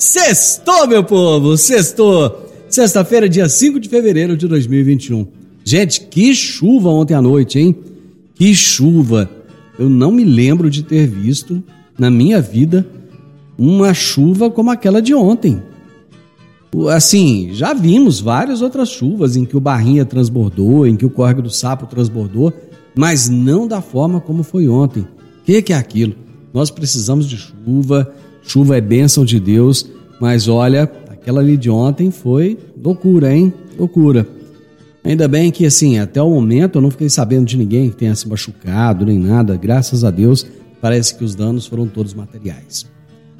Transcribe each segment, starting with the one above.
sextou, meu povo, sextou! Sexta-feira, dia 5 de fevereiro de 2021. Gente, que chuva ontem à noite, hein? Que chuva! Eu não me lembro de ter visto na minha vida uma chuva como aquela de ontem. Assim, já vimos várias outras chuvas em que o Barrinha transbordou, em que o Córrego do Sapo transbordou, mas não da forma como foi ontem. O que, que é aquilo? Nós precisamos de chuva, chuva é bênção de Deus, mas olha, aquela ali de ontem foi loucura, hein? Loucura. Ainda bem que, assim, até o momento eu não fiquei sabendo de ninguém que tenha se machucado nem nada, graças a Deus, parece que os danos foram todos materiais.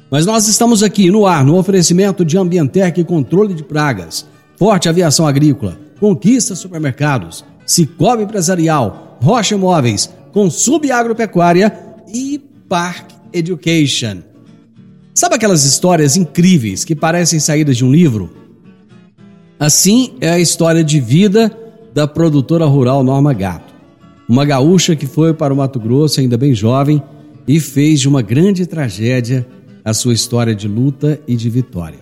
Mas nós estamos aqui no ar, no oferecimento de Ambientec e Controle de Pragas, Forte Aviação Agrícola, Conquista Supermercados, Cicobi Empresarial, Rocha Imóveis, Consub Agropecuária e Park Education. Sabe aquelas histórias incríveis que parecem saídas de um livro? Assim é a história de vida da produtora rural Norma Gato. Uma gaúcha que foi para o Mato Grosso ainda bem jovem e fez de uma grande tragédia a sua história de luta e de vitória.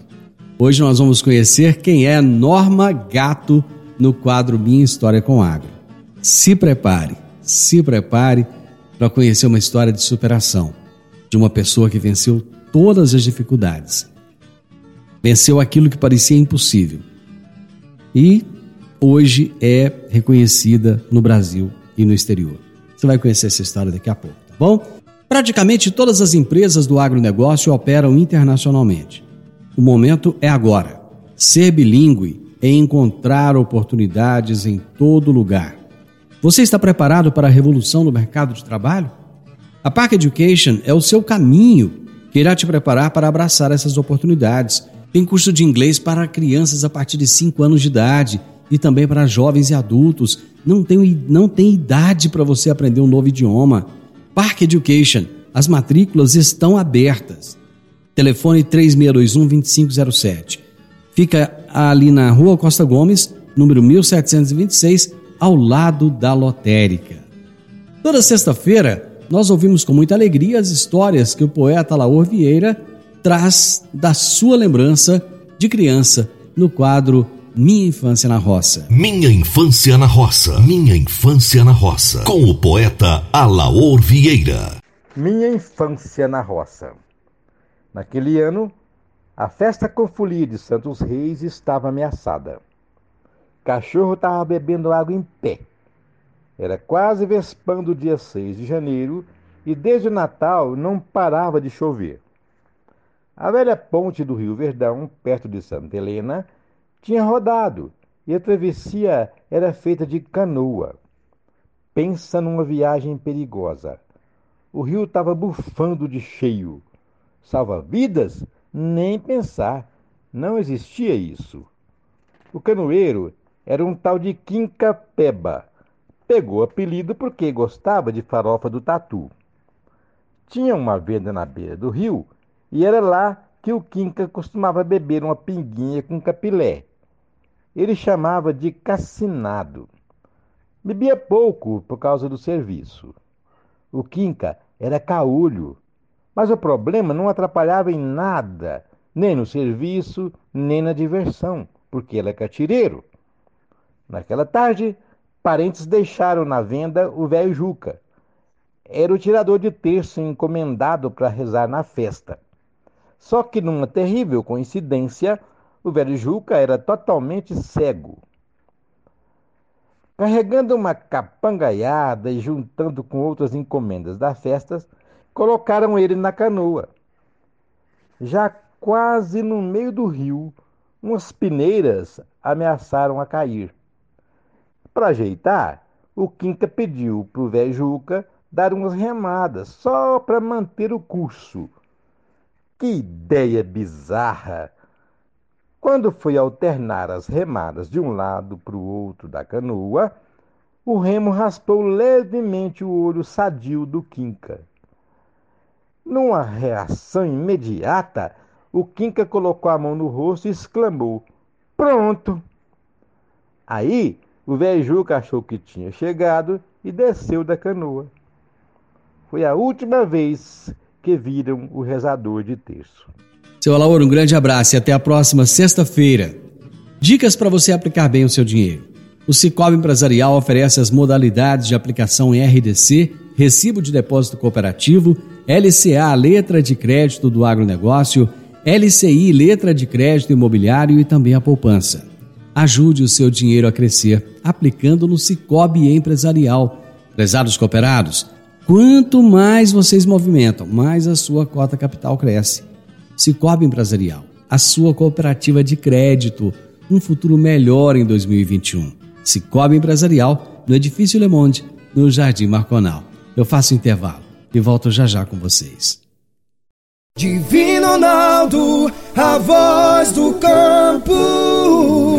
Hoje nós vamos conhecer quem é Norma Gato no quadro Minha História com Agro. Se prepare, se prepare para conhecer uma história de superação de uma pessoa que venceu todas as dificuldades. Venceu aquilo que parecia impossível. E hoje é reconhecida no Brasil e no exterior. Você vai conhecer essa história daqui a pouco, tá bom? Praticamente todas as empresas do agronegócio operam internacionalmente. O momento é agora. Ser bilíngue é encontrar oportunidades em todo lugar. Você está preparado para a revolução no mercado de trabalho? A Park Education é o seu caminho que irá te preparar para abraçar essas oportunidades. Tem curso de inglês para crianças a partir de 5 anos de idade e também para jovens e adultos. Não tem, não tem idade para você aprender um novo idioma. Park Education. As matrículas estão abertas. Telefone 3621-2507. Fica ali na Rua Costa Gomes, número 1726, ao lado da lotérica. Toda sexta-feira, nós ouvimos com muita alegria as histórias que o poeta Laor Vieira traz da sua lembrança de criança no quadro Minha Infância na Roça. Minha Infância na Roça. Minha Infância na Roça. Com o poeta Alaor Vieira. Minha Infância na Roça. Naquele ano, a festa com folia de Santos Reis estava ameaçada. Cachorro estava bebendo água em pé. Era quase vespando o dia 6 de janeiro e desde o Natal não parava de chover. A velha ponte do Rio Verdão, perto de Santa Helena, tinha rodado e a travessia era feita de canoa. Pensa numa viagem perigosa. O rio estava bufando de cheio. Salva-vidas? Nem pensar. Não existia isso. O canoeiro era um tal de Quinca Pegou apelido porque gostava de farofa do tatu. Tinha uma venda na beira do rio e era lá que o Quinca costumava beber uma pinguinha com capilé. Ele chamava de cassinado. Bebia pouco por causa do serviço. O Quinca era caolho, mas o problema não atrapalhava em nada, nem no serviço, nem na diversão, porque ele é catireiro. Naquela tarde, parentes deixaram na venda o velho Juca. Era o tirador de terço encomendado para rezar na festa. Só que numa terrível coincidência, o velho Juca era totalmente cego. Carregando uma capangaiada e juntando com outras encomendas das festas, colocaram ele na canoa. Já quase no meio do rio, umas pineiras ameaçaram a cair. Para ajeitar, o Quinca pediu para o velho Juca dar umas remadas só para manter o curso. Que ideia bizarra! Quando foi alternar as remadas de um lado para o outro da canoa, o remo raspou levemente o olho sadio do Quinca. Numa reação imediata, o Quinca colocou a mão no rosto e exclamou: Pronto! Aí o velho Juca achou que tinha chegado e desceu da canoa. Foi a última vez que viram o rezador de terço. Seu Alaor, um grande abraço e até a próxima sexta-feira. Dicas para você aplicar bem o seu dinheiro. O Cicobi Empresarial oferece as modalidades de aplicação em RDC, Recibo de Depósito Cooperativo, LCA, Letra de Crédito do Agronegócio, LCI, Letra de Crédito Imobiliário e também a poupança. Ajude o seu dinheiro a crescer aplicando no Cicobi Empresarial. Prezados cooperados, quanto mais vocês movimentam, mais a sua cota capital cresce. Cicobi Empresarial, a sua cooperativa de crédito, um futuro melhor em 2021. Cicobi Empresarial, no Edifício Le Monde, no Jardim Marconal. Eu faço intervalo e volto já já com vocês. Divino Ronaldo, a voz do campo.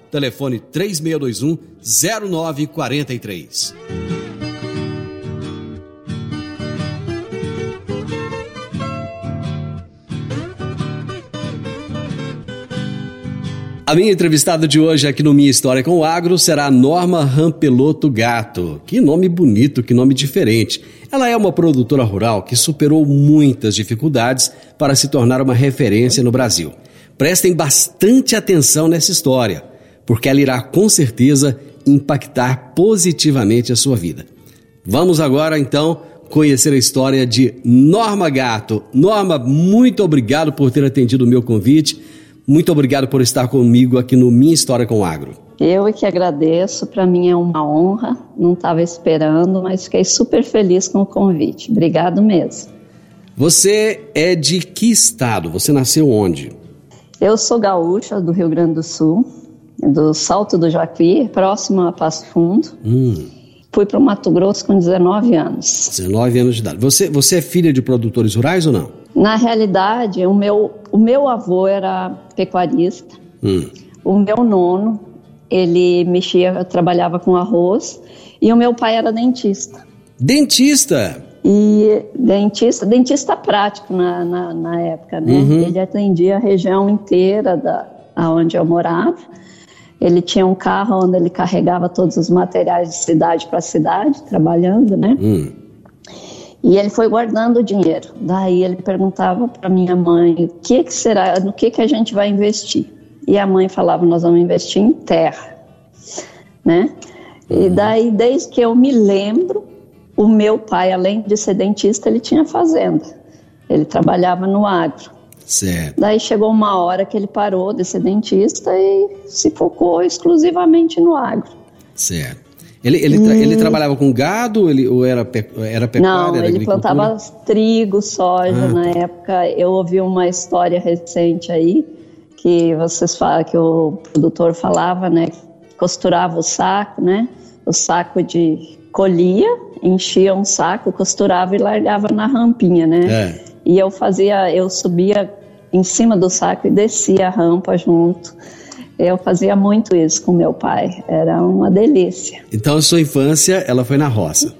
telefone 3621 0943. A minha entrevistada de hoje aqui no Minha História com o Agro será a Norma Rampeloto Gato. Que nome bonito, que nome diferente. Ela é uma produtora rural que superou muitas dificuldades para se tornar uma referência no Brasil. Prestem bastante atenção nessa história porque ela irá com certeza impactar positivamente a sua vida. Vamos agora então conhecer a história de Norma Gato. Norma, muito obrigado por ter atendido o meu convite. Muito obrigado por estar comigo aqui no Minha História com o Agro. Eu é que agradeço, para mim é uma honra. Não estava esperando, mas fiquei super feliz com o convite. Obrigado mesmo. Você é de que estado? Você nasceu onde? Eu sou gaúcha do Rio Grande do Sul do Salto do Jacuí, próximo a Passo Fundo. Hum. Fui para o Mato Grosso com 19 anos. 19 anos de idade. Você, você é filha de produtores rurais ou não? Na realidade, o meu, o meu avô era pecuarista. Hum. O meu nono, ele mexia, trabalhava com arroz. E o meu pai era dentista. Dentista? E dentista, dentista prático na, na, na época, né? Uhum. Ele atendia a região inteira da onde eu morava. Ele tinha um carro onde ele carregava todos os materiais de cidade para cidade, trabalhando, né? Hum. E ele foi guardando o dinheiro. Daí ele perguntava para minha mãe: o que, que será, no que, que a gente vai investir? E a mãe falava: nós vamos investir em terra, né? E uhum. daí, desde que eu me lembro, o meu pai, além de ser dentista, ele tinha fazenda. Ele trabalhava no agro. Certo. Daí chegou uma hora que ele parou de ser dentista e se focou exclusivamente no agro. Certo. Ele, ele, tra ele trabalhava com gado ele, ou era, pe era pecuária? Não, ele plantava trigo, soja ah, na tá. época. Eu ouvi uma história recente aí que vocês falam que o produtor falava, né? Costurava o saco, né? O saco de colhia, enchia um saco, costurava e largava na rampinha, né? É. E eu fazia, eu subia em cima do saco e descia a rampa junto. Eu fazia muito isso com meu pai, era uma delícia. Então a sua infância, ela foi na roça?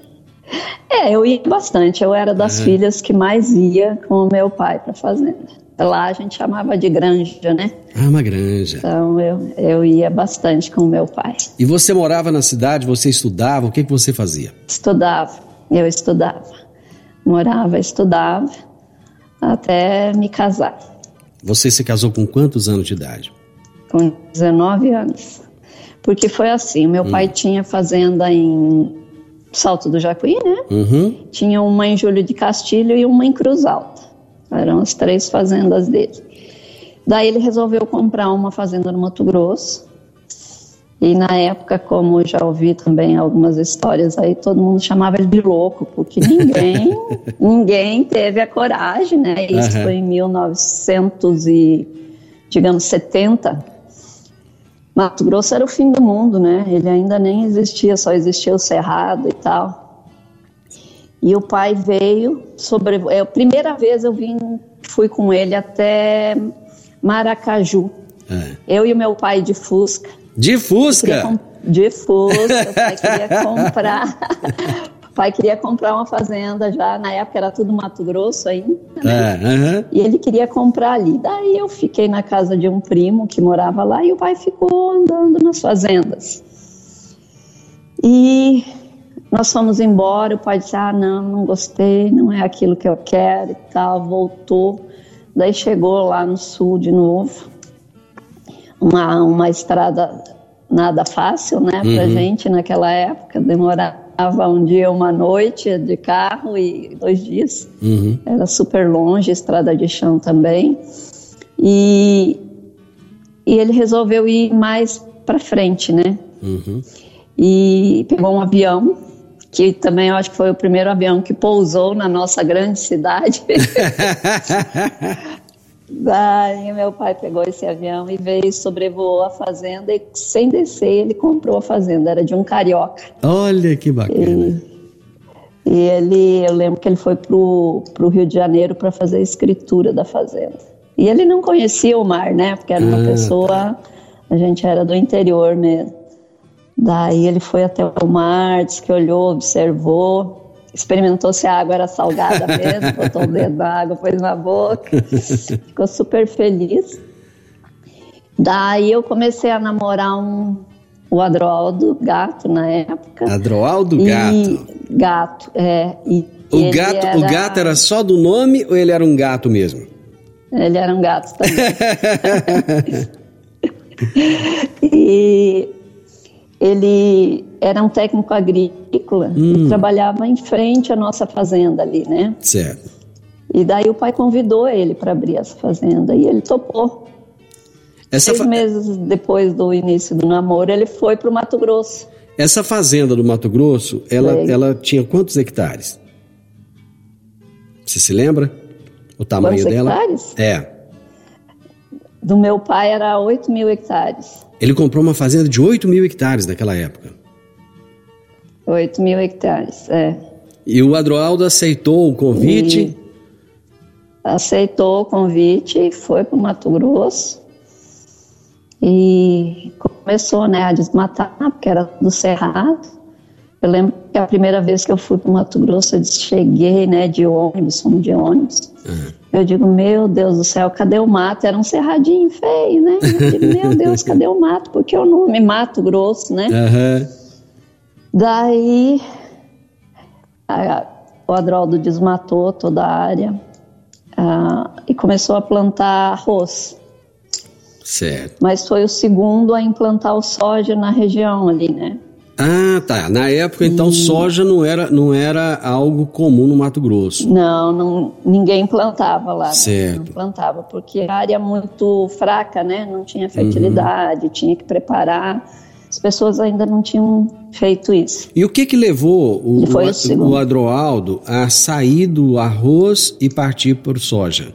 É, eu ia bastante, eu era das filhas que mais ia com o meu pai para fazenda. lá a gente chamava de granja, né? Ah, uma granja. Então eu, eu ia bastante com o meu pai. E você morava na cidade, você estudava, o que, que você fazia? Estudava, eu estudava. Morava, estudava, até me casar. Você se casou com quantos anos de idade? Com 19 anos. Porque foi assim, meu hum. pai tinha fazenda em Salto do Jacuí, né? Uhum. Tinha uma em Júlio de Castilho e uma em Cruz Alta. Eram as três fazendas dele. Daí ele resolveu comprar uma fazenda no Mato Grosso. E na época, como já ouvi também algumas histórias aí, todo mundo chamava ele de louco, porque ninguém, ninguém teve a coragem, né? Isso uhum. foi em 1900 e, digamos, 70. Mato Grosso era o fim do mundo, né? Ele ainda nem existia, só existia o Cerrado e tal. E o pai veio sobre. É a primeira vez eu vim, fui com ele até Maracaju. É. Eu e o meu pai de Fusca. De Fusca? De Fusca. O pai queria comprar. O pai queria comprar uma fazenda já, na época era tudo Mato Grosso ainda. Né? É, uhum. E ele queria comprar ali. Daí eu fiquei na casa de um primo que morava lá e o pai ficou andando nas fazendas. E nós fomos embora, o pai disse: Ah, não, não gostei, não é aquilo que eu quero e tal. Voltou. Daí chegou lá no sul de novo. Uma, uma estrada nada fácil, né, pra uhum. gente naquela época, demorar um dia, uma noite de carro e dois dias. Uhum. Era super longe, estrada de chão também. E, e ele resolveu ir mais para frente, né? Uhum. E pegou um avião, que também eu acho que foi o primeiro avião que pousou na nossa grande cidade. Daí meu pai pegou esse avião e veio, sobrevoou a fazenda e sem descer ele comprou a fazenda, era de um carioca. Olha que bacana. E, e ele, eu lembro que ele foi pro, pro Rio de Janeiro para fazer a escritura da fazenda. E ele não conhecia o mar, né? Porque era uma ah, pessoa, tá. a gente era do interior mesmo. Daí ele foi até o mar, disse que olhou, observou, experimentou se a água era salgada mesmo, botou o dedo na água, pôs na boca, ficou super feliz. Daí eu comecei a namorar um, o Adroaldo Gato na época. Adroaldo Gato? Gato, é. E o, gato, era... o gato era só do nome ou ele era um gato mesmo? Ele era um gato também. e ele era um técnico agrícola hum. e trabalhava em frente à nossa fazenda ali, né? Certo. E daí o pai convidou ele para abrir essa fazenda e ele topou. Essa Seis fa... meses depois do início do namoro, ele foi para o Mato Grosso. Essa fazenda do Mato Grosso, ela, ela tinha quantos hectares? Você se lembra? O tamanho quantos dela? hectares? É. Do meu pai era 8 mil hectares. Ele comprou uma fazenda de 8 mil hectares naquela época. 8 mil hectares, é. E o Adroaldo aceitou o convite? E aceitou o convite e foi para o Mato Grosso. E começou né, a desmatar, porque era do Cerrado. Eu lembro que a primeira vez que eu fui para o Mato Grosso, eu cheguei né, de ônibus, fomos de ônibus. Uhum. Eu digo, meu Deus do céu, cadê o mato? Era um cerradinho feio, né? Eu digo, meu Deus, cadê o mato? Porque o nome Mato Grosso, né? Uhum. Daí, a, o Adroldo desmatou toda a área a, e começou a plantar arroz. Certo. Mas foi o segundo a implantar o soja na região ali, né? Ah, tá. Na época, então, e... soja não era, não era algo comum no Mato Grosso. Não, não ninguém plantava lá. Certo. Né? Não plantava, porque a área muito fraca, né? Não tinha fertilidade, uhum. tinha que preparar. As pessoas ainda não tinham feito isso. E o que que levou o, o, o Adroaldo a sair do arroz e partir por soja?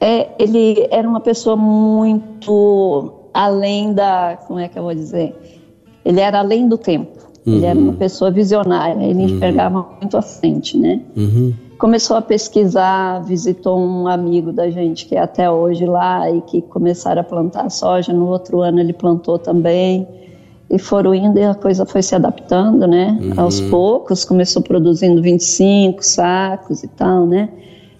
É, ele era uma pessoa muito além da, como é que eu vou dizer? Ele era além do tempo. Uhum. Ele era uma uhum. pessoa visionária, ele uhum. enxergava muito à frente, né? Uhum. Começou a pesquisar, visitou um amigo da gente que é até hoje lá e que começaram a plantar soja. No outro ano ele plantou também. E foram indo e a coisa foi se adaptando, né? Aos uhum. poucos, começou produzindo 25 sacos e tal, né?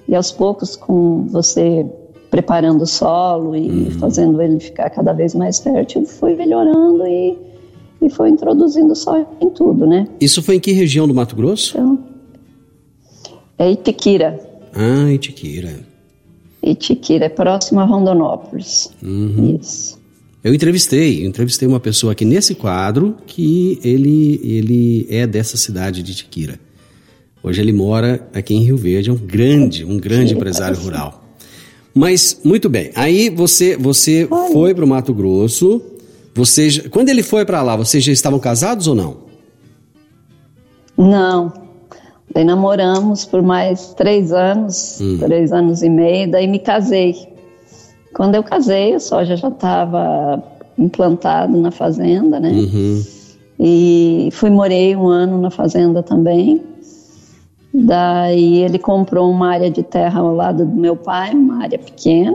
E aos poucos, com você preparando o solo e uhum. fazendo ele ficar cada vez mais fértil, foi melhorando e, e foi introduzindo soja em tudo, né? Isso foi em que região do Mato Grosso? Então, é Itiquira. Ah, Itiquira. Itiquira, é próximo a Rondonópolis. Uhum. Isso. Eu entrevistei, eu entrevistei uma pessoa aqui nesse quadro que ele, ele é dessa cidade de Itiquira. Hoje ele mora aqui em Rio Verde, é um grande, um grande empresário rural. Mas, muito bem, aí você, você foi para o Mato Grosso, você, quando ele foi para lá, vocês já estavam casados ou não? Não, daí namoramos por mais três anos, hum. três anos e meio, daí me casei. Quando eu casei, a soja já estava implantado na fazenda, né? Uhum. E fui morei um ano na fazenda também. Daí ele comprou uma área de terra ao lado do meu pai, uma área pequena.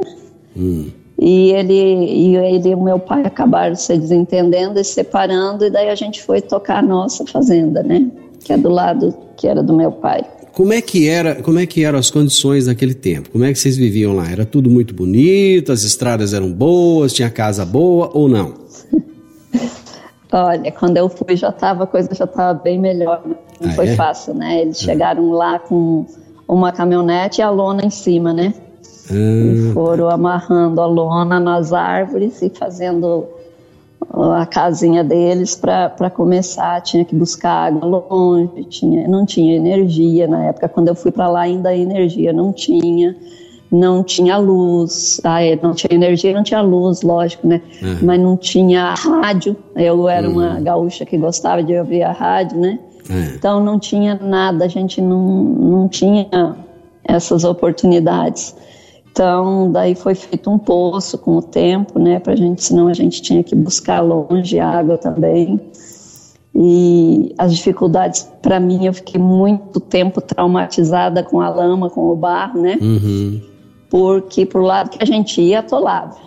Hum. E ele e ele e o meu pai acabaram se desentendendo e separando, e daí a gente foi tocar a nossa fazenda, né? Que é do lado que era do meu pai. Como é que era, como é que eram as condições naquele tempo? Como é que vocês viviam lá? Era tudo muito bonito, as estradas eram boas, tinha casa boa ou não? Olha, quando eu fui já tava, a coisa já estava bem melhor. Não ah, foi é? fácil, né? Eles ah. chegaram lá com uma caminhonete e a lona em cima, né? Ah. E foram amarrando a lona nas árvores e fazendo a casinha deles para começar. Tinha que buscar água longe, tinha, não tinha energia na época. Quando eu fui para lá, ainda a energia não tinha não tinha luz, ah, não tinha energia, não tinha luz, lógico, né? Uhum. Mas não tinha rádio. Eu era uhum. uma gaúcha que gostava de ouvir a rádio, né? Uhum. Então não tinha nada, a gente não, não tinha essas oportunidades. Então, daí foi feito um poço com o tempo, né, pra gente, senão a gente tinha que buscar longe água também. E as dificuldades, para mim, eu fiquei muito tempo traumatizada com a lama, com o barro, né? Uhum porque por lado que a gente ia, atolava.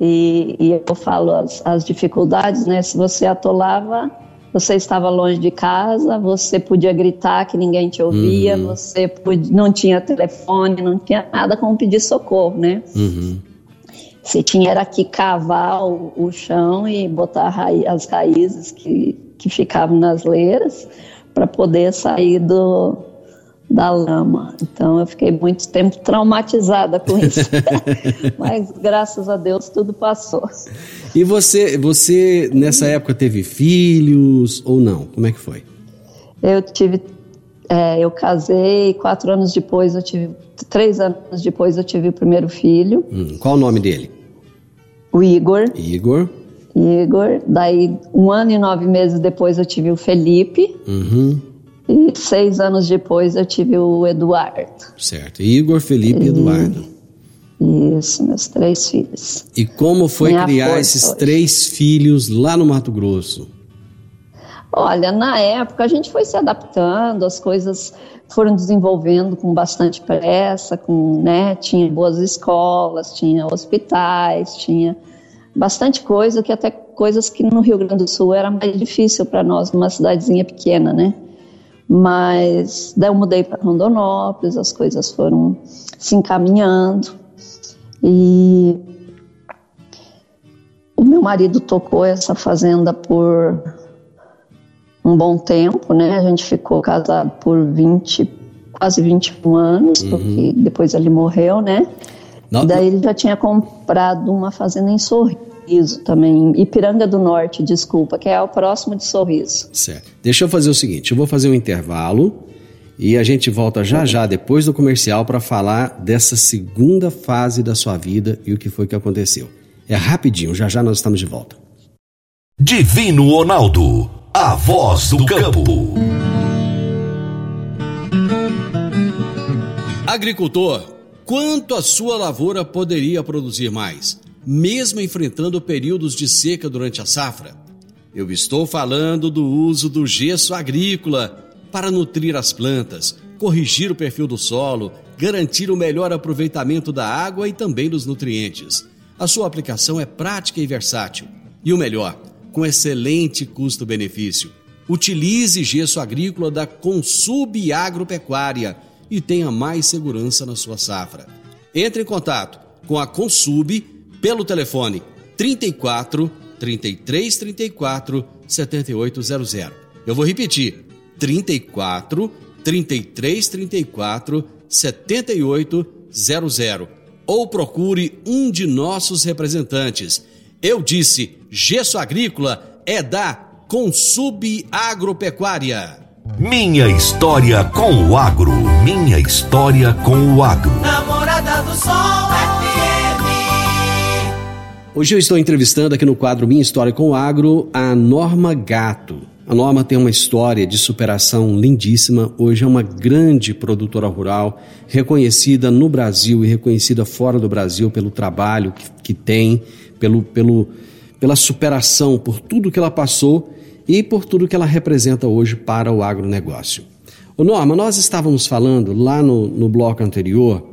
E, e eu falo as, as dificuldades, né? Se você atolava, você estava longe de casa, você podia gritar que ninguém te ouvia, uhum. você podia, não tinha telefone, não tinha nada como pedir socorro, né? Uhum. Você tinha era que cavar o, o chão e botar raiz, as raízes que, que ficavam nas leiras para poder sair do, da lama. Então eu fiquei muito tempo traumatizada com isso. Mas graças a Deus tudo passou. E você, você nessa época teve filhos ou não? Como é que foi? Eu tive, é, eu casei, quatro anos depois eu tive, três anos depois eu tive o primeiro filho. Hum, qual o nome dele? O Igor. Igor. Igor. Daí um ano e nove meses depois eu tive o Felipe. Uhum. E seis anos depois eu tive o Eduardo. Certo. Igor, Felipe e Eduardo. Isso, meus três filhos. E como foi Minha criar esses hoje. três filhos lá no Mato Grosso? Olha, na época a gente foi se adaptando, as coisas foram desenvolvendo com bastante pressa, com, né, tinha boas escolas, tinha hospitais, tinha bastante coisa que até coisas que no Rio Grande do Sul era mais difícil para nós, numa cidadezinha pequena, né? Mas daí eu mudei para Rondonópolis, as coisas foram se encaminhando e o meu marido tocou essa fazenda por um bom tempo, né? A gente ficou casado por 20, quase 21 anos, uhum. porque depois ele morreu, né? Não, Daí ele já tinha comprado uma fazenda em Sorriso Sorriso também, Ipiranga do Norte, desculpa, que é o próximo de Sorriso. Certo. Deixa eu fazer o seguinte, eu vou fazer um intervalo e a gente volta já já depois do comercial para falar dessa segunda fase da sua vida e o que foi que aconteceu. É rapidinho, já já nós estamos de volta. Divino Ronaldo, a voz do campo. Agricultor, quanto a sua lavoura poderia produzir mais? Mesmo enfrentando períodos de seca durante a safra. Eu estou falando do uso do gesso agrícola para nutrir as plantas, corrigir o perfil do solo, garantir o melhor aproveitamento da água e também dos nutrientes. A sua aplicação é prática e versátil. E o melhor, com excelente custo-benefício. Utilize gesso agrícola da Consub Agropecuária e tenha mais segurança na sua safra. Entre em contato com a Consub pelo telefone 34 33 34 7800. Eu vou repetir: 34 33 34 7800 ou procure um de nossos representantes. Eu disse: gesso agrícola é da Consub Agropecuária. Minha história com o agro. Minha história com o agro. Namorada do Sol FM. Hoje eu estou entrevistando aqui no quadro Minha História com o Agro a Norma Gato. A Norma tem uma história de superação lindíssima. Hoje é uma grande produtora rural, reconhecida no Brasil e reconhecida fora do Brasil pelo trabalho que, que tem, pelo, pelo, pela superação, por tudo que ela passou e por tudo que ela representa hoje para o agronegócio. Ô Norma, nós estávamos falando lá no, no bloco anterior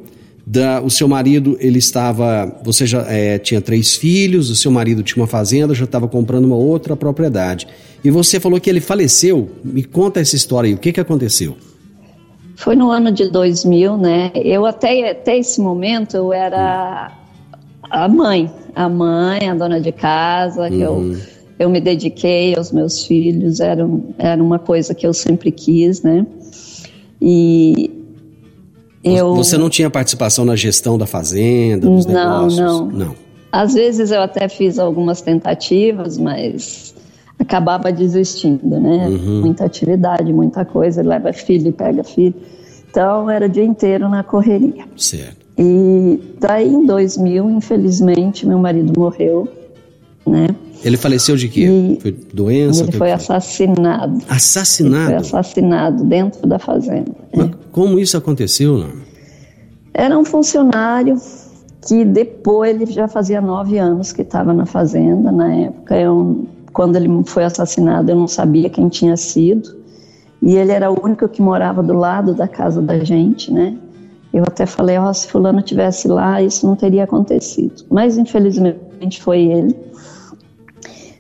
da, o seu marido, ele estava, você já é, tinha três filhos, o seu marido tinha uma fazenda, já estava comprando uma outra propriedade. E você falou que ele faleceu. Me conta essa história aí, o que, que aconteceu? Foi no ano de 2000, né? Eu até, até esse momento eu era a mãe, a mãe, a dona de casa, uhum. eu, eu me dediquei aos meus filhos, era, era uma coisa que eu sempre quis, né? E eu... Você não tinha participação na gestão da fazenda, dos não, negócios? Não, não. Às vezes eu até fiz algumas tentativas, mas acabava desistindo, né? Uhum. Muita atividade, muita coisa, leva filho, pega filho. Então era o dia inteiro na correria. Certo. E daí em 2000, infelizmente, meu marido morreu, né? Ele faleceu de quê? E foi doença? Ele foi assassinado. Assassinado? Ele foi assassinado dentro da fazenda. Mas é. como isso aconteceu, não? Era um funcionário que depois ele já fazia nove anos que estava na fazenda. Na época, eu, quando ele foi assassinado, eu não sabia quem tinha sido. E ele era o único que morava do lado da casa da gente, né? Eu até falei, oh, se fulano tivesse lá, isso não teria acontecido. Mas infelizmente foi ele.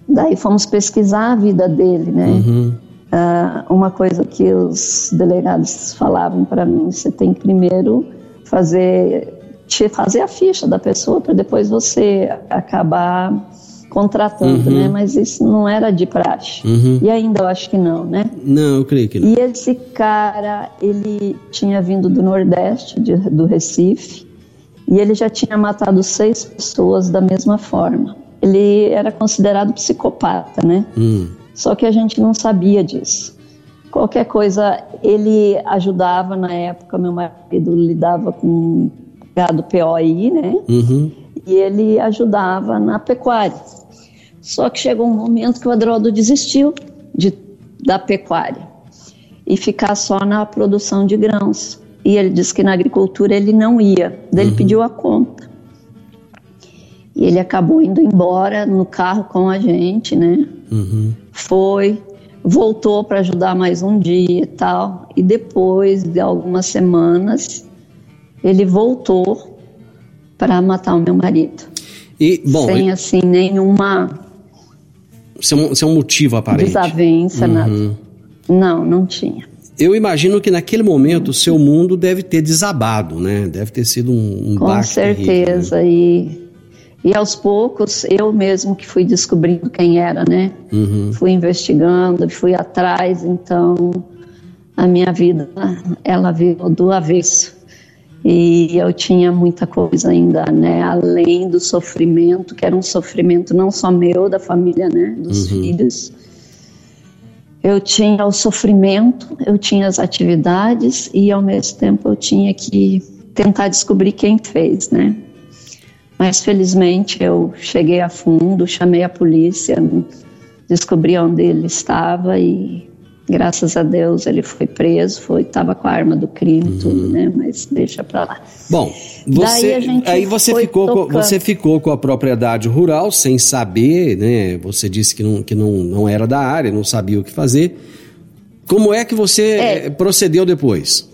Daí fomos pesquisar a vida dele, né? Uhum. Uh, uma coisa que os delegados falavam para mim: você tem que primeiro fazer fazer a ficha da pessoa para depois você acabar contratando, uhum. né? Mas isso não era de praxe. Uhum. E ainda eu acho que não, né? Não, eu creio que não. E esse cara, ele tinha vindo do Nordeste, de, do Recife, e ele já tinha matado seis pessoas da mesma forma ele era considerado psicopata, né? Hum. Só que a gente não sabia disso. Qualquer coisa, ele ajudava na época, meu marido lidava com gado POI, né? Uhum. E ele ajudava na pecuária. Só que chegou um momento que o Adroaldo desistiu de, da pecuária e ficar só na produção de grãos. E ele disse que na agricultura ele não ia. Daí ele uhum. pediu a conta. E ele acabou indo embora no carro com a gente, né? Uhum. Foi, voltou para ajudar mais um dia e tal. E depois de algumas semanas, ele voltou para matar o meu marido. E, bom, sem assim nenhuma. Sem, sem um motivo aparente. Desavença, uhum. nada. Não, não tinha. Eu imagino que naquele momento o seu mundo deve ter desabado, né? Deve ter sido um, um Com certeza. Terrível, né? E e aos poucos, eu mesmo que fui descobrindo quem era, né? Uhum. Fui investigando, fui atrás, então a minha vida, ela veio do avesso. E eu tinha muita coisa ainda, né? Além do sofrimento, que era um sofrimento não só meu, da família, né? Dos uhum. filhos. Eu tinha o sofrimento, eu tinha as atividades e ao mesmo tempo eu tinha que tentar descobrir quem fez, né? Mas felizmente eu cheguei a fundo, chamei a polícia, descobri onde ele estava e graças a Deus ele foi preso, foi estava com a arma do crime, uhum. tudo, né? Mas deixa para lá. Bom, você, aí você ficou com, você ficou com a propriedade rural sem saber, né? Você disse que não que não, não era da área, não sabia o que fazer. Como é que você é. Procedeu depois?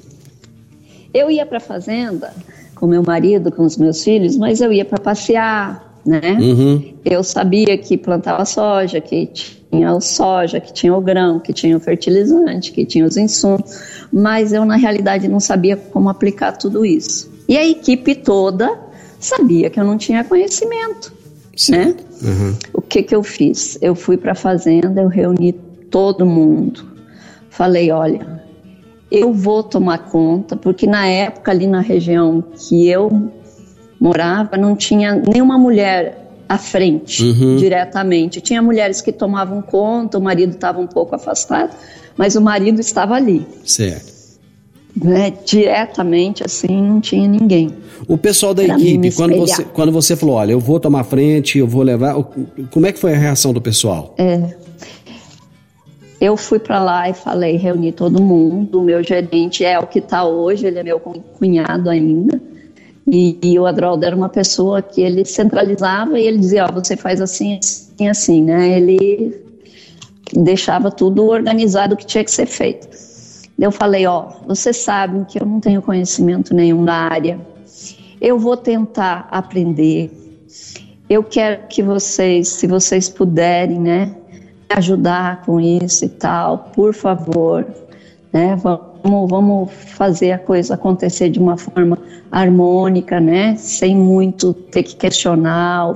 Eu ia para a fazenda com meu marido, com os meus filhos, mas eu ia para passear, né? Uhum. Eu sabia que plantava soja, que tinha o soja, que tinha o grão, que tinha o fertilizante, que tinha os insumos, mas eu na realidade não sabia como aplicar tudo isso. E a equipe toda sabia que eu não tinha conhecimento, Sim. né? Uhum. O que que eu fiz? Eu fui para a fazenda, eu reuni todo mundo, falei, olha, eu vou tomar conta, porque na época ali na região que eu morava não tinha nenhuma mulher à frente uhum. diretamente. Tinha mulheres que tomavam conta, o marido estava um pouco afastado, mas o marido estava ali. Certo. Né, diretamente assim, não tinha ninguém. O pessoal da equipe, quando você, quando você falou, olha, eu vou tomar frente, eu vou levar, como é que foi a reação do pessoal? É, eu fui para lá e falei, reuni todo mundo, o meu gerente é o que está hoje, ele é meu cunhado ainda, e, e, o Adroaldo era uma pessoa que ele centralizava e ele dizia, ó, oh, você faz assim, assim, assim, né? Ele deixava tudo organizado que tinha que ser feito. Eu falei, ó, oh, vocês sabem que eu não tenho conhecimento nenhum na área. Eu vou tentar aprender. Eu quero que vocês, se vocês puderem, né, ajudar com isso e tal, por favor, né? Vamos, vamos fazer a coisa acontecer de uma forma harmônica, né? Sem muito ter que questionar.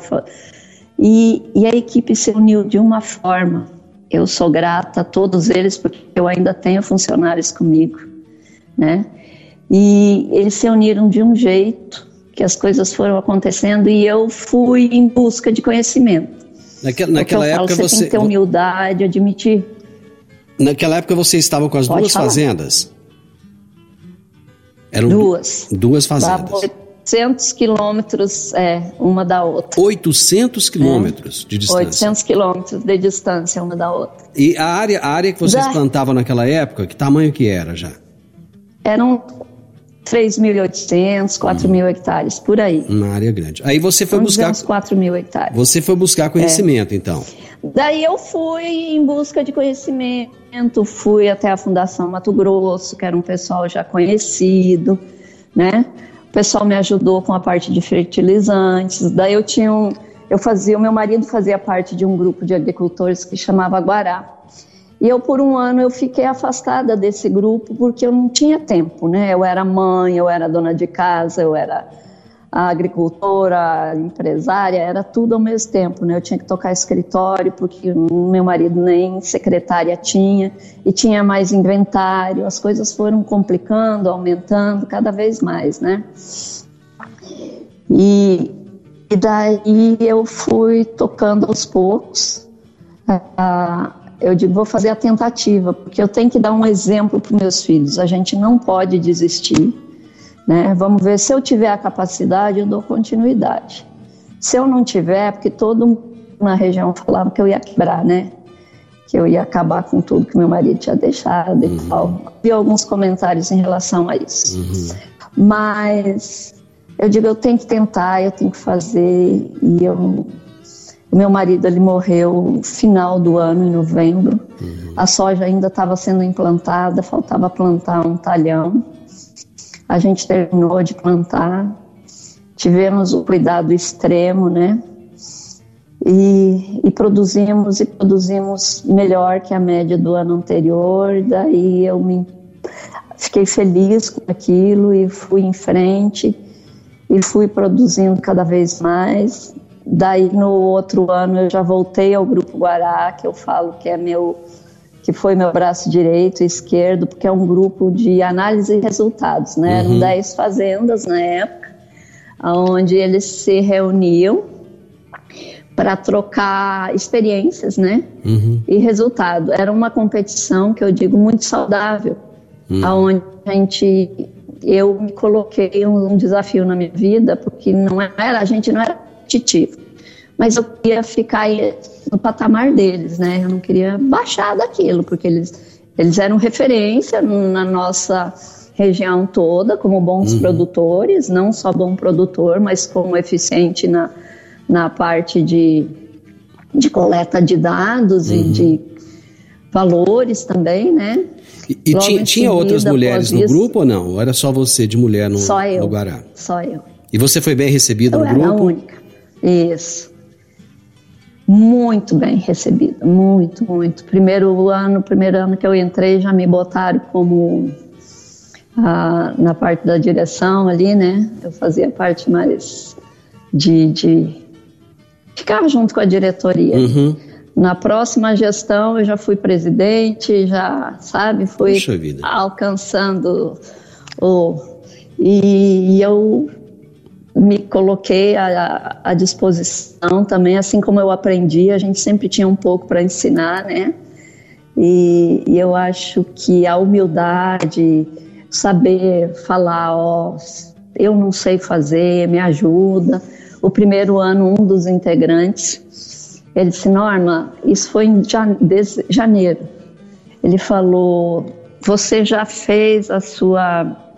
E, e a equipe se uniu de uma forma. Eu sou grata a todos eles porque eu ainda tenho funcionários comigo, né? E eles se uniram de um jeito que as coisas foram acontecendo e eu fui em busca de conhecimento. Naquela, naquela falo, época você, tem que ter humildade, admitir. Naquela época você estava com as Pode duas falar. fazendas? Eram duas. Duas fazendas. 800 quilômetros é, uma da outra. 800 quilômetros é. de distância. 800 quilômetros de distância uma da outra. E a área, a área que vocês já... plantavam naquela época, que tamanho que era já? Eram 3.800, 4 mil hectares, por aí. Uma área grande. Aí você foi buscar. 4 mil hectares. Você foi buscar conhecimento, é. então. Daí eu fui em busca de conhecimento, fui até a Fundação Mato Grosso, que era um pessoal já conhecido, né? O pessoal me ajudou com a parte de fertilizantes. Daí eu tinha um, eu fazia, o meu marido fazia parte de um grupo de agricultores que chamava Guará. E eu, por um ano, eu fiquei afastada desse grupo porque eu não tinha tempo, né? Eu era mãe, eu era dona de casa, eu era agricultora, empresária, era tudo ao mesmo tempo, né? Eu tinha que tocar escritório porque meu marido nem secretária tinha e tinha mais inventário. As coisas foram complicando, aumentando cada vez mais, né? E, e daí eu fui tocando aos poucos. Ah, eu digo, vou fazer a tentativa, porque eu tenho que dar um exemplo para meus filhos. A gente não pode desistir, né? Vamos ver se eu tiver a capacidade, eu dou continuidade. Se eu não tiver, porque todo mundo na região falava que eu ia quebrar, né? Que eu ia acabar com tudo que meu marido tinha deixado uhum. e tal. Vi alguns comentários em relação a isso. Uhum. Mas eu digo, eu tenho que tentar, eu tenho que fazer e eu o meu marido ele morreu no final do ano, em novembro. Uhum. A soja ainda estava sendo implantada, faltava plantar um talhão. A gente terminou de plantar, tivemos o cuidado extremo, né? E, e, produzimos e produzimos melhor que a média do ano anterior. Daí eu me fiquei feliz com aquilo e fui em frente e fui produzindo cada vez mais. Daí no outro ano eu já voltei ao grupo Guará, que eu falo que é meu que foi meu braço direito e esquerdo, porque é um grupo de análise e resultados, né? Eram 10 uhum. fazendas na época, onde eles se reuniam para trocar experiências, né? Uhum. E resultado. Era uma competição que eu digo muito saudável, uhum. aonde a gente eu me coloquei um, um desafio na minha vida, porque não era, a gente não era competitivo. Mas eu queria ficar no patamar deles, né? Eu não queria baixar daquilo, porque eles, eles eram referência na nossa região toda como bons uhum. produtores, não só bom produtor, mas como eficiente na, na parte de, de coleta de dados uhum. e de valores também, né? E, e tinha, tinha outras mulheres no isso, grupo ou não? Ou era só você de mulher no, só eu, no Guará? Só eu. E você foi bem recebida eu no grupo? Eu era a única. Isso. Muito bem recebida, muito, muito. Primeiro ano, primeiro ano que eu entrei, já me botaram como a, na parte da direção ali, né? Eu fazia parte mais de, de ficar junto com a diretoria. Uhum. Na próxima gestão eu já fui presidente, já, sabe, fui alcançando o. E eu me coloquei à, à disposição também, assim como eu aprendi, a gente sempre tinha um pouco para ensinar, né? E, e eu acho que a humildade, saber falar, ó, eu não sei fazer, me ajuda. O primeiro ano, um dos integrantes, ele disse, Norma, isso foi em janeiro. Ele falou, você já fez a sua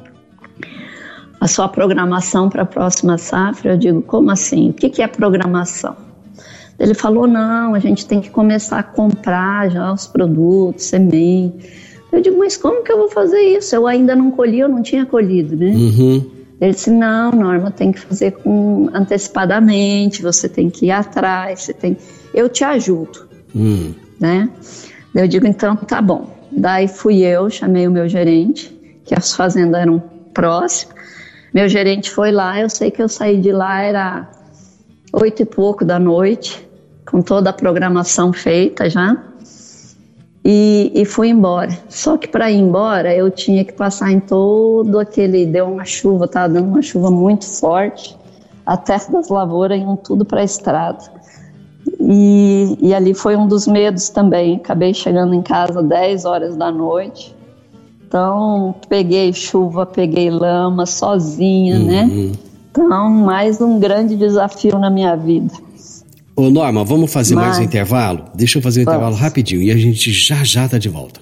a sua programação para a próxima safra? Eu digo, como assim? O que, que é programação? Ele falou, não, a gente tem que começar a comprar já os produtos, semente. Eu digo, mas como que eu vou fazer isso? Eu ainda não colhi, eu não tinha colhido, né? Uhum. Ele disse, não, Norma, tem que fazer com antecipadamente, você tem que ir atrás, você tem... Eu te ajudo, Hum. né? Eu digo, então, tá bom. Daí fui eu, chamei o meu gerente, que as fazendas eram próximas. Meu gerente foi lá, eu sei que eu saí de lá, era oito e pouco da noite, com toda a programação feita já. E, e fui embora. Só que para ir embora, eu tinha que passar em todo aquele. Deu uma chuva, estava dando uma chuva muito forte. A terra das lavouras iam tudo para a estrada. E, e ali foi um dos medos também. Acabei chegando em casa 10 horas da noite. Então, peguei chuva, peguei lama sozinha, né? Então, mais um grande desafio na minha vida. Ô Norma, vamos fazer mais um Mas- intervalo? Deixa eu fazer um intervalo rapidinho e a gente já já tá de volta.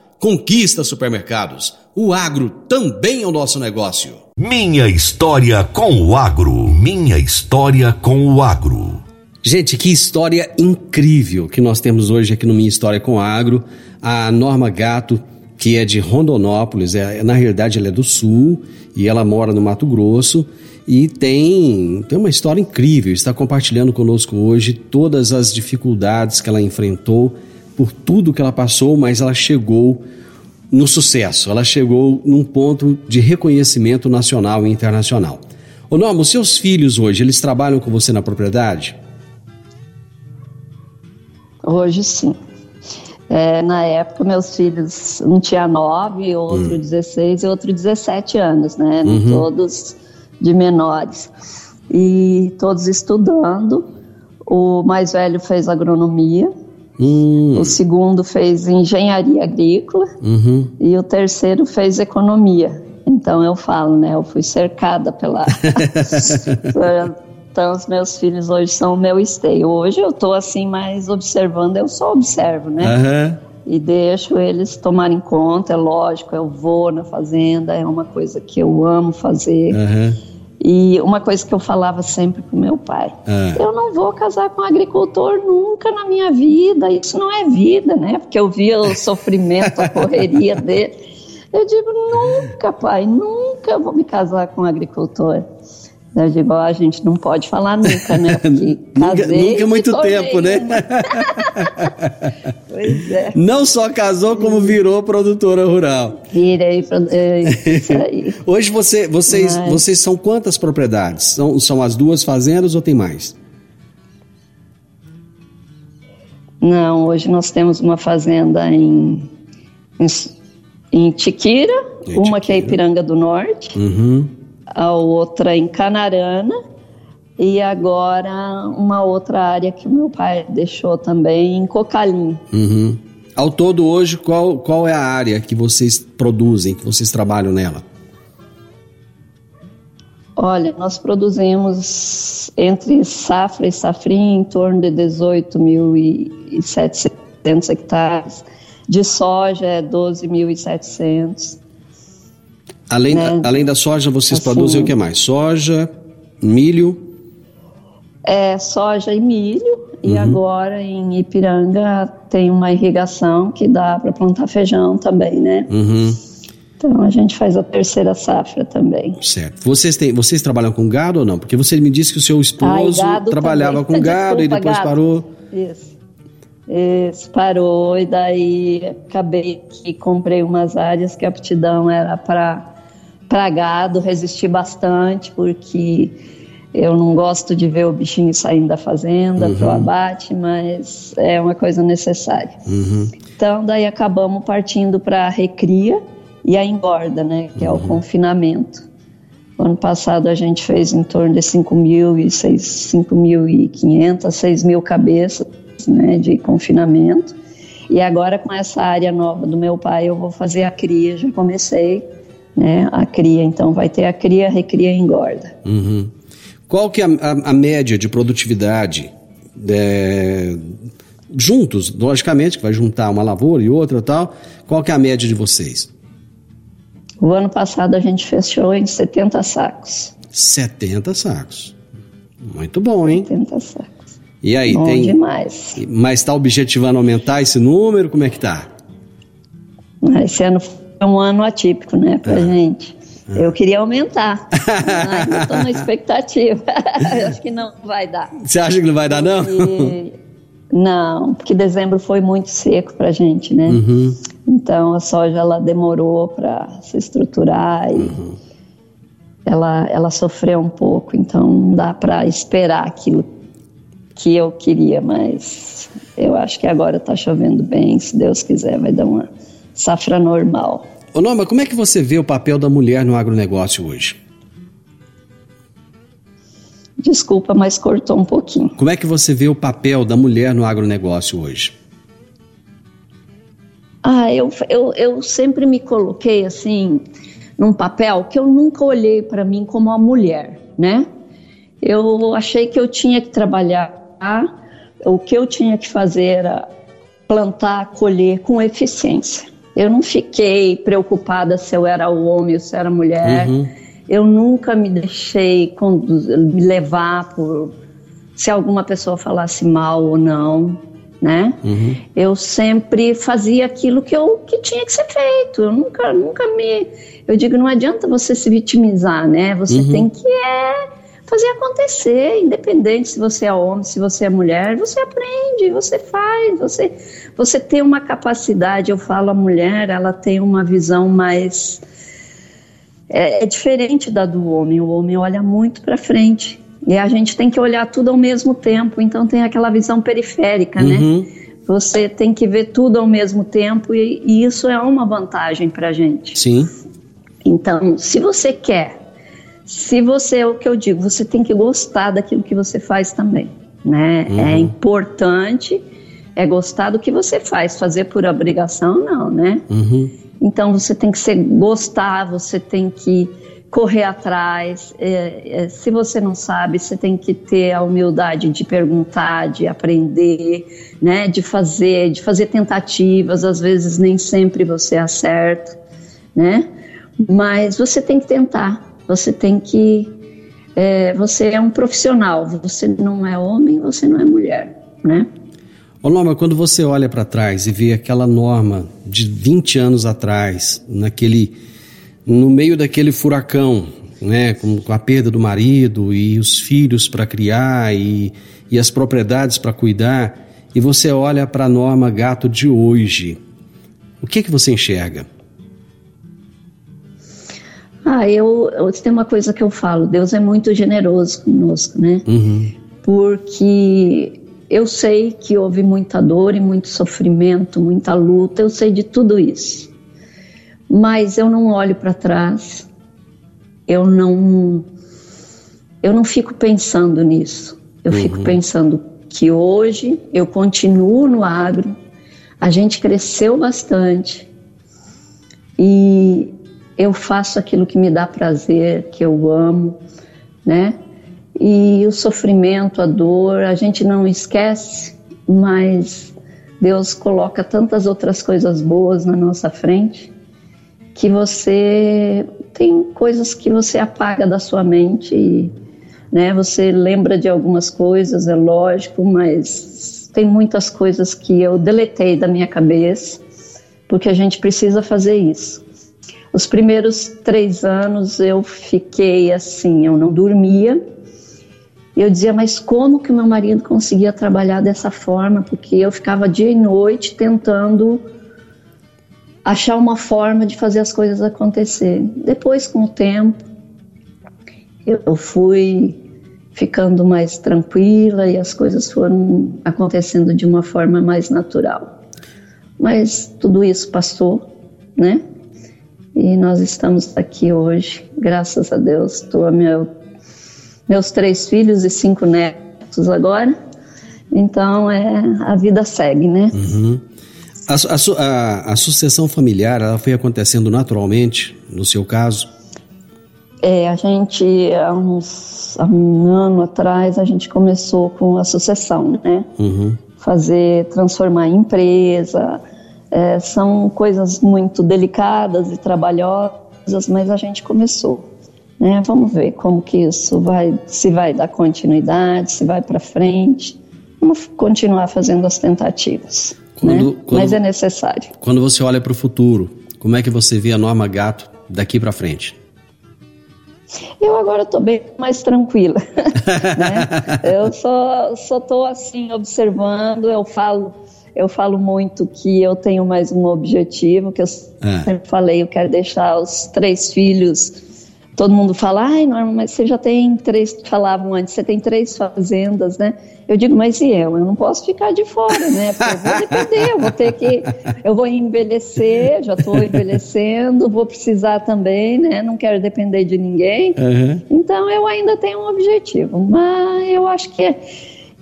Conquista Supermercados. O agro também é o nosso negócio. Minha história com o agro. Minha história com o agro. Gente, que história incrível que nós temos hoje aqui no Minha História com Agro. A Norma Gato, que é de Rondonópolis, é, na realidade ela é do Sul e ela mora no Mato Grosso e tem, tem uma história incrível. Está compartilhando conosco hoje todas as dificuldades que ela enfrentou, por tudo que ela passou, mas ela chegou no sucesso. Ela chegou num ponto de reconhecimento nacional e internacional. Ô Norma, os seus filhos hoje, eles trabalham com você na propriedade? Hoje sim. É, na época, meus filhos, um tinha nove, outro 16 e outro 17 anos, né? Eram Todos de menores. E todos estudando. O mais velho fez agronomia, Hum, o segundo fez engenharia agrícola uhum. e o terceiro fez economia. Então eu falo, né? Eu fui cercada pela. então os meus filhos hoje são o meu esteio. Hoje eu tô assim mais observando, eu só observo, né? Aham. E deixo eles tomarem conta, é lógico, eu vou na fazenda, é uma coisa que eu amo fazer. Aham. E uma coisa que eu falava sempre pro meu pai: Ah. eu não vou casar com um agricultor nunca na minha vida, isso não é vida, né? Porque eu via o sofrimento, a correria dele. Eu digo: nunca, pai, nunca vou me casar com um agricultor. Eu digo: ó, a gente não pode falar nunca, né? Porque Nunca, casei nunca é muito tornei tempo, né? uma. Pois é. Não só casou, como virou produtora rural. Virei é, Isso aí. Hoje você, vocês, Mas- vocês são quantas propriedades? São, são as duas fazendas ou tem mais? Não, hoje nós temos uma fazenda em, em, em Tiquira, Em uma que é Tiquira. Ipiranga do Norte, Uhum. A outra em Canarana e agora uma outra área que o meu pai deixou também em Cocalim. Uhum. Ao todo, hoje, qual, qual é a área que vocês produzem, que vocês trabalham nela? Olha, nós produzimos entre safra e safrinha em torno de 18.700 hectares De soja é 12.700. Além, né? além da soja, vocês assim, produzem o que mais? Soja, milho? É, soja e milho. E uhum. agora em Ipiranga tem uma irrigação que dá para plantar feijão também, né? Uhum. Então a gente faz a terceira safra também. Certo. Vocês, têm, vocês trabalham com gado ou não? Porque você me disse que o seu esposo Ai, trabalhava também. com gado Desculpa, e depois gado. parou. Isso. Isso, parou e daí acabei que comprei umas áreas que a aptidão era para gado, resisti bastante porque eu não gosto de ver o bichinho saindo da fazenda uhum. para o abate, mas é uma coisa necessária. Uhum. Então, daí acabamos partindo para a recria e a engorda, né, que uhum. é o uhum. confinamento. O ano passado a gente fez em torno de 5.500, 6 mil cabeças né, de confinamento. E agora com essa área nova do meu pai eu vou fazer a cria, já comecei né, a cria. Então vai ter a cria, recria e engorda. Uhum. Qual que é a, a, a média de produtividade é, juntos, logicamente, que vai juntar uma lavoura e outra tal, qual que é a média de vocês? O ano passado a gente fechou em 70 sacos. 70 sacos. Muito bom, hein? 70 sacos. E aí, bom tem. demais. Mas está objetivando aumentar esse número? Como é que tá? Esse ano um ano atípico, né, pra é. gente. Eu queria aumentar. Ainda estou na expectativa. acho que não vai dar. Você acha que não vai dar, não? E... Não, porque dezembro foi muito seco para gente, né? Uhum. Então a soja ela demorou para se estruturar e uhum. ela, ela sofreu um pouco. Então não dá para esperar aquilo que eu queria, mas eu acho que agora está chovendo bem. Se Deus quiser, vai dar uma safra normal. Ô Norma, como é que você vê o papel da mulher no agronegócio hoje? Desculpa, mas cortou um pouquinho. Como é que você vê o papel da mulher no agronegócio hoje? Ah, eu, eu, eu sempre me coloquei assim, num papel que eu nunca olhei para mim como uma mulher, né? Eu achei que eu tinha que trabalhar, o que eu tinha que fazer era plantar, colher com eficiência. Eu não fiquei preocupada se eu era homem ou se era mulher. Uhum. Eu nunca me deixei me levar por se alguma pessoa falasse mal ou não, né? Uhum. Eu sempre fazia aquilo que eu que tinha que ser feito. Eu nunca, nunca me, eu digo, não adianta você se vitimizar, né? Você uhum. tem que é, fazer acontecer, independente se você é homem, se você é mulher, você aprende, você faz, você você tem uma capacidade, eu falo a mulher, ela tem uma visão mais é, é diferente da do homem. O homem olha muito para frente e a gente tem que olhar tudo ao mesmo tempo. Então tem aquela visão periférica, né? uhum. né? Você tem que ver tudo ao mesmo tempo e, e isso é uma vantagem para gente. Sim. Então, se você quer se você, é o que eu digo, você tem que gostar daquilo que você faz também, né? É uhum. É importante, é gostar do que você faz, fazer por obrigação não, né? Uhum. Então você tem que ser, gostar, você tem que correr atrás. É, é, se você não sabe, você tem que ter a humildade de perguntar, de aprender, né? De fazer, de fazer tentativas. Às vezes nem sempre você acerta, né? Mas você tem que tentar. Você tem que. É, você é um profissional, você não é homem, você não é mulher, né? Ô Norma, quando você olha para trás e vê aquela norma de 20 anos atrás, naquele, no meio daquele furacão, né, com, a perda do marido e os filhos para criar e, e as propriedades para cuidar, e você olha para a norma gato de hoje, o que que você enxerga? Ah, eu, eu tem uma coisa que eu falo, Deus é muito generoso conosco, né? Uhum. Porque eu sei que houve muita dor e muito sofrimento, muita luta, eu sei de tudo isso. Mas eu não olho para trás. Eu não eu não fico pensando nisso. Eu uhum. fico pensando que hoje eu continuo no agro. A gente cresceu bastante. E eu faço aquilo que me dá prazer, que eu amo, né? E o sofrimento, a dor, a gente não esquece, mas Deus coloca tantas outras coisas boas na nossa frente que você tem coisas que você apaga da sua mente e né, você lembra de algumas coisas, é lógico, mas tem muitas coisas que eu deletei da minha cabeça, porque a gente precisa fazer isso. Os primeiros três anos eu fiquei assim, eu não dormia. Eu dizia, mas como que meu marido conseguia trabalhar dessa forma? Porque eu ficava dia e noite tentando achar uma forma de fazer as coisas acontecer. Depois, com o tempo, eu fui ficando mais tranquila e as coisas foram acontecendo de uma forma mais natural. Mas tudo isso passou, né? E nós estamos aqui hoje, graças a Deus. Estou a meu, meus três filhos e cinco netos agora. Então, é, a vida segue, né? Uhum. A, a, a, a, sucessão familiar, ela foi acontecendo naturalmente, no seu caso? É, a gente, há, uns, há um ano atrás, a gente começou com a sucessão, né? Uhum. Fazer, transformar em empresa, é, são coisas muito delicadas e trabalhosas, mas a gente começou. Né? Vamos ver como que isso vai, se vai dar continuidade, se vai para frente. Vamos continuar fazendo as tentativas. Quando, né? quando, mas é necessário. Quando você olha para o futuro, como é que você vê a Norma Gato daqui para frente? Eu agora estou bem mais tranquila. né? Eu só estou assim observando, eu falo, eu falo muito que eu tenho mais um objetivo, que eu é. sempre falei, eu quero deixar os três filhos. Todo mundo fala, ai, Norma, mas você já tem três, falavam antes, você tem três fazendas, né? Eu digo, mas e eu? Eu não posso ficar de fora, né? Porque eu vou depender, eu vou ter que. Eu vou envelhecer, já estou envelhecendo, vou precisar também, né? Não quero depender de ninguém. Uhum. Então eu ainda tenho um objetivo, mas eu acho que. É,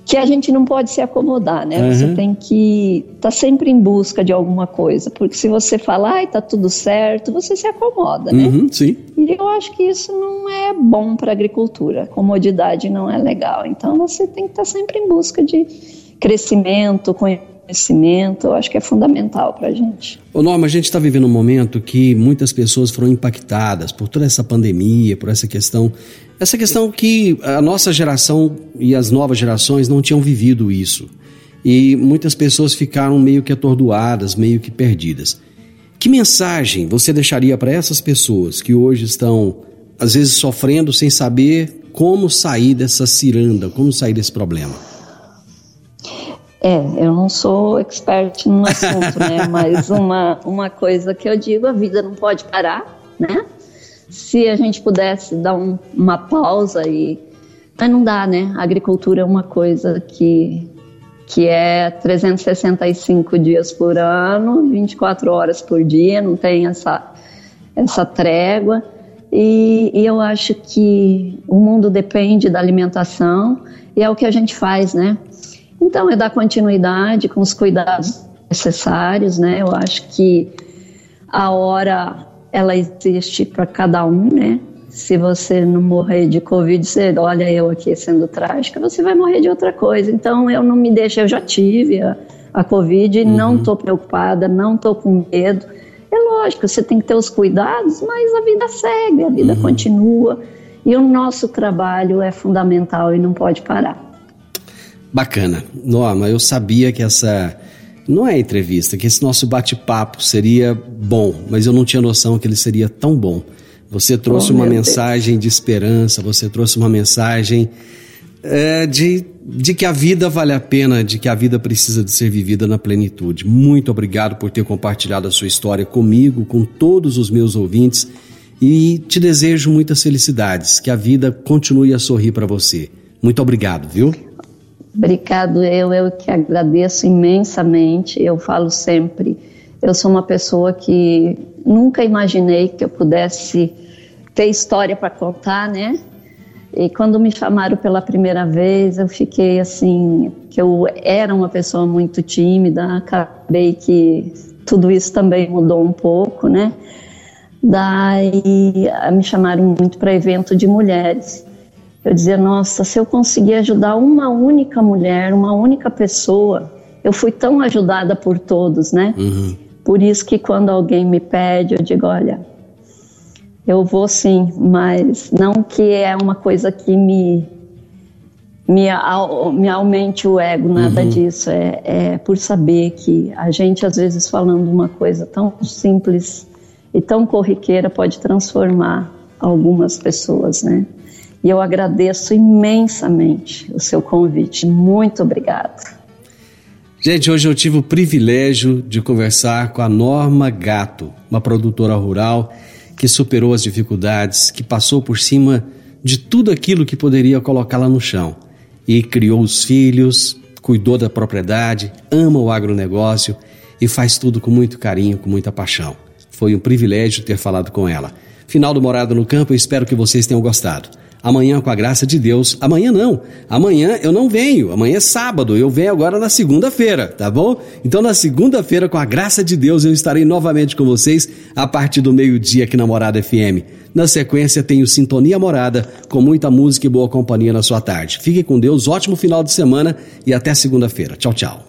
que a gente não pode se acomodar, né? Uhum. Você tem que estar tá sempre em busca de alguma coisa, porque se você falar, ai, tá tudo certo, você se acomoda, né? Uhum, sim. E eu acho que isso não é bom para a agricultura. Comodidade não é legal. Então você tem que estar tá sempre em busca de crescimento, conhecimento. Eu acho que é fundamental para a gente. Ô Norma, a gente está vivendo um momento que muitas pessoas foram impactadas por toda essa pandemia, por essa questão essa questão que a nossa geração e as novas gerações não tinham vivido isso. E muitas pessoas ficaram meio que atordoadas, meio que perdidas. Que mensagem você deixaria para essas pessoas que hoje estão, às vezes, sofrendo sem saber como sair dessa ciranda, como sair desse problema? É, eu não sou expert no assunto, né? Mas uma, uma coisa que eu digo, a vida não pode parar, né? Se a gente pudesse dar um, uma pausa e. Mas não dá, né? A agricultura é uma coisa que, que é 365 dias por ano, 24 horas por dia, não tem essa, essa trégua. E, e eu acho que o mundo depende da alimentação e é o que a gente faz, né? Então, é dar continuidade com os cuidados necessários, né? Eu acho que a hora ela existe para cada um, né? Se você não morrer de Covid, você olha eu aqui sendo trágica, você vai morrer de outra coisa. Então eu não me deixo, eu já tive a, a Covid, uhum. não estou preocupada, não estou com medo. É lógico, você tem que ter os cuidados, mas a vida segue, a vida uhum. continua. E o nosso trabalho é fundamental e não pode parar. Bacana. Norma, eu sabia que essa não é entrevista, que esse nosso bate-papo seria bom, mas eu não tinha noção que ele seria tão bom. Você trouxe oh, uma mensagem Deus. de esperança, você trouxe uma mensagem é, de, de que a vida vale a pena, de que a vida precisa de ser vivida na plenitude. Muito obrigado por ter compartilhado a sua história comigo, com todos os meus ouvintes e te desejo muitas felicidades, que a vida continue a sorrir para você. Muito obrigado, viu? Obrigado, eu, eu que agradeço imensamente. Eu falo sempre, eu sou uma pessoa que nunca imaginei que eu pudesse ter história para contar, né? E quando me chamaram pela primeira vez, eu fiquei assim, que eu era uma pessoa muito tímida, acabei que tudo isso também mudou um pouco, né? Daí me chamaram muito para evento de mulheres. Eu dizia, nossa, se eu conseguir ajudar uma única mulher, uma única pessoa, eu fui tão ajudada por todos, né? Uhum. Por isso que quando alguém me pede, eu digo, olha, eu vou sim, mas não que é uma coisa que me me, me aumente o ego, nada uhum. disso. É, é por saber que a gente, às vezes, falando uma coisa tão simples e tão corriqueira, pode transformar algumas pessoas, né? E eu agradeço imensamente o seu convite. Muito obrigada. Gente, hoje eu tive o privilégio de conversar com a Norma Gato, uma produtora rural que superou as dificuldades, que passou por cima de tudo aquilo que poderia colocá-la no chão e criou os filhos, cuidou da propriedade, ama o agronegócio e faz tudo com muito carinho, com muita paixão. Foi um privilégio ter falado com ela. Final do Morada no Campo, eu espero que vocês tenham gostado. Amanhã, com a graça de Deus. Amanhã não. Amanhã eu não venho. Amanhã é sábado. Eu venho agora na segunda-feira, tá bom? Então, na segunda-feira, com a graça de Deus, eu estarei novamente com vocês a partir do meio-dia aqui na Morada FM. Na sequência, tenho Sintonia Morada, com muita música e boa companhia na sua tarde. Fique com Deus, ótimo final de semana e até segunda-feira. Tchau, tchau.